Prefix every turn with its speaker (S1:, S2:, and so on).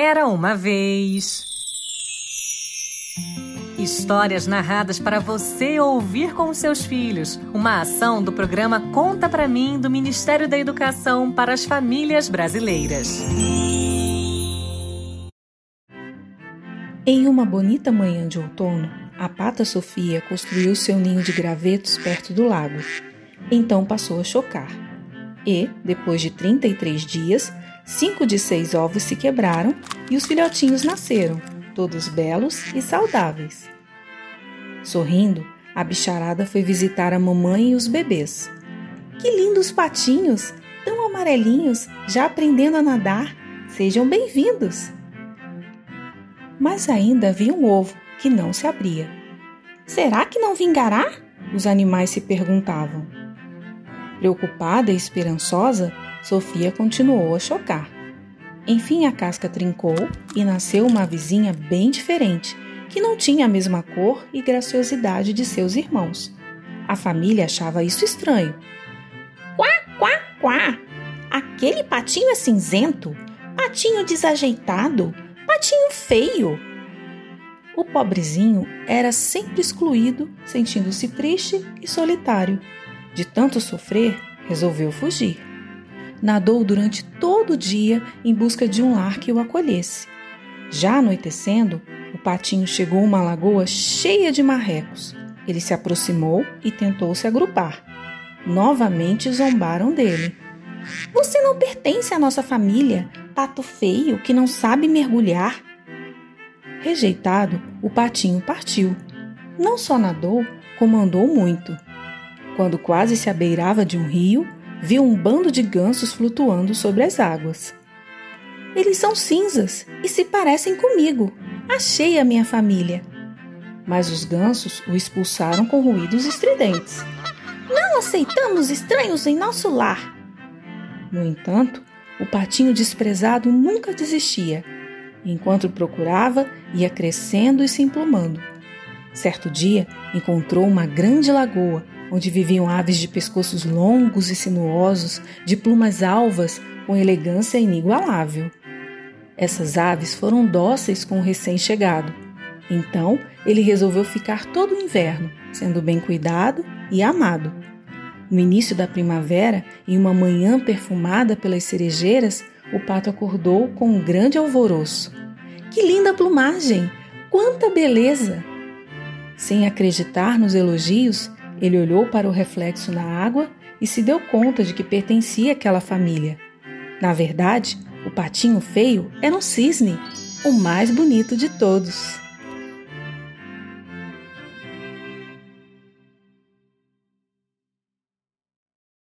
S1: Era uma vez. Histórias narradas para você ouvir com seus filhos. Uma ação do programa Conta para mim do Ministério da Educação para as Famílias Brasileiras.
S2: Em uma bonita manhã de outono, a pata Sofia construiu seu ninho de gravetos perto do lago. Então passou a chocar. E, depois de 33 dias, cinco de seis ovos se quebraram e os filhotinhos nasceram, todos belos e saudáveis. Sorrindo, a bicharada foi visitar a mamãe e os bebês. Que lindos patinhos! Tão amarelinhos, já aprendendo a nadar! Sejam bem-vindos! Mas ainda havia um ovo que não se abria. Será que não vingará? Os animais se perguntavam. Preocupada e esperançosa, Sofia continuou a chocar. Enfim, a casca trincou e nasceu uma vizinha bem diferente, que não tinha a mesma cor e graciosidade de seus irmãos. A família achava isso estranho. Quá, quá, quá! Aquele patinho é cinzento, patinho desajeitado, patinho feio. O pobrezinho era sempre excluído, sentindo-se triste e solitário. De tanto sofrer, resolveu fugir. Nadou durante todo o dia em busca de um lar que o acolhesse. Já anoitecendo, o patinho chegou a uma lagoa cheia de marrecos. Ele se aproximou e tentou se agrupar. Novamente zombaram dele. Você não pertence à nossa família, pato feio que não sabe mergulhar. Rejeitado, o patinho partiu. Não só nadou, como andou muito. Quando quase se abeirava de um rio, viu um bando de gansos flutuando sobre as águas. Eles são cinzas e se parecem comigo. Achei a minha família. Mas os gansos o expulsaram com ruídos estridentes. Não aceitamos estranhos em nosso lar. No entanto, o patinho desprezado nunca desistia. Enquanto procurava, ia crescendo e se emplumando. Certo dia, encontrou uma grande lagoa onde viviam aves de pescoços longos e sinuosos, de plumas alvas com elegância inigualável. Essas aves foram dóceis com o recém-chegado. Então, ele resolveu ficar todo o inverno, sendo bem cuidado e amado. No início da primavera, em uma manhã perfumada pelas cerejeiras, o pato acordou com um grande alvoroço. Que linda plumagem! Quanta beleza! Sem acreditar nos elogios, ele olhou para o reflexo na água e se deu conta de que pertencia àquela família. Na verdade, o patinho feio era um cisne, o mais bonito de todos.